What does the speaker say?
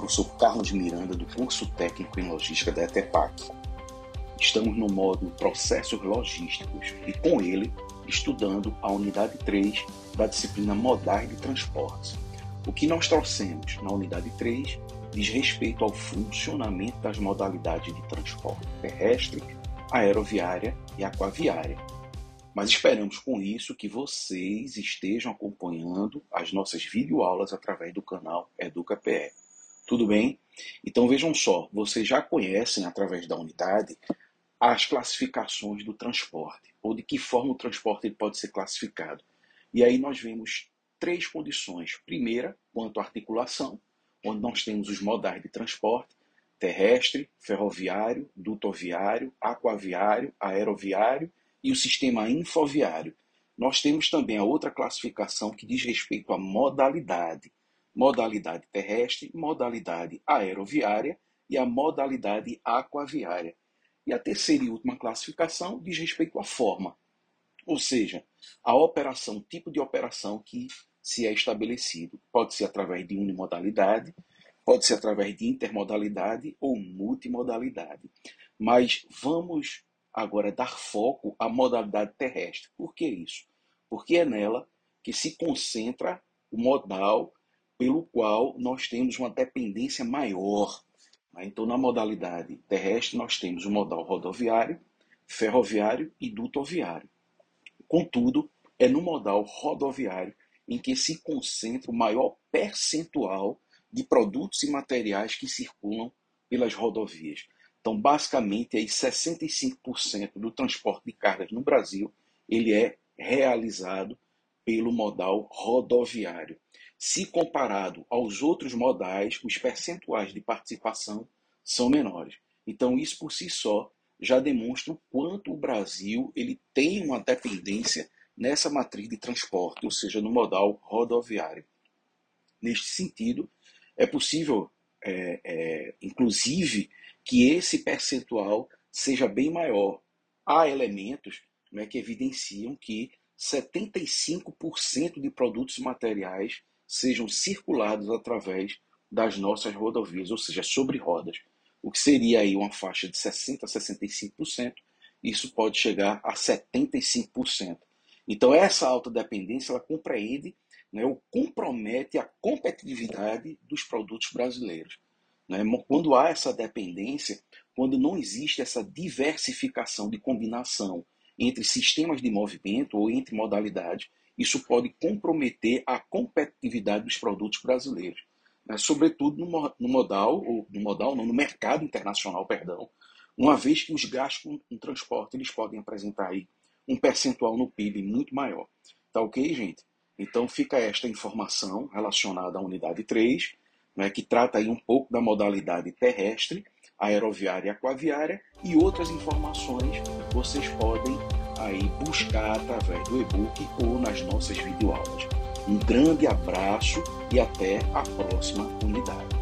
professor Carlos Miranda, do curso técnico em logística da ETEPAC. Estamos no modo processos logísticos e, com ele, estudando a unidade 3 da disciplina modais de transportes. O que nós trouxemos na unidade 3 diz respeito ao funcionamento das modalidades de transporte terrestre, aeroviária e aquaviária. Mas esperamos com isso que vocês estejam acompanhando as nossas videoaulas através do canal EducaPE. Tudo bem? Então vejam só, vocês já conhecem através da unidade as classificações do transporte, ou de que forma o transporte pode ser classificado. E aí nós vemos três condições. Primeira, quanto à articulação, onde nós temos os modais de transporte, terrestre, ferroviário, dutoviário, aquaviário, aeroviário e o sistema infoviário. Nós temos também a outra classificação que diz respeito à modalidade. Modalidade terrestre, modalidade aeroviária e a modalidade aquaviária. E a terceira e última classificação diz respeito à forma, ou seja, a operação, tipo de operação que se é estabelecido. Pode ser através de unimodalidade, pode ser através de intermodalidade ou multimodalidade. Mas vamos agora dar foco à modalidade terrestre. Por que isso? Porque é nela que se concentra o modal pelo qual nós temos uma dependência maior. Então, na modalidade terrestre, nós temos o modal rodoviário, ferroviário e dutoviário. Contudo, é no modal rodoviário em que se concentra o maior percentual de produtos e materiais que circulam pelas rodovias. Então, basicamente, aí 65% do transporte de cargas no Brasil ele é realizado pelo modal rodoviário. Se comparado aos outros modais, os percentuais de participação são menores. Então, isso por si só já demonstra o quanto o Brasil ele tem uma dependência nessa matriz de transporte, ou seja, no modal rodoviário. Neste sentido, é possível, é, é, inclusive, que esse percentual seja bem maior. Há elementos né, que evidenciam que 75% de produtos materiais sejam circulados através das nossas rodovias, ou seja, sobre rodas. O que seria aí uma faixa de 60% a 65%, isso pode chegar a 75%. Então, essa alta dependência ela compreende né, ou compromete a competitividade dos produtos brasileiros. Né? Quando há essa dependência, quando não existe essa diversificação de combinação entre sistemas de movimento ou entre modalidades, isso pode comprometer a competitividade dos produtos brasileiros, né? sobretudo no, no modal ou no modal, não, no mercado internacional, perdão, uma vez que os gastos com, com transporte eles podem apresentar aí um percentual no PIB muito maior. Tá ok, gente? Então fica esta informação relacionada à unidade 3, né, que trata aí um pouco da modalidade terrestre, aeroviária e aquaviária, e outras informações vocês podem aí buscar através do e-book ou nas nossas videoaulas. Um grande abraço e até a próxima unidade.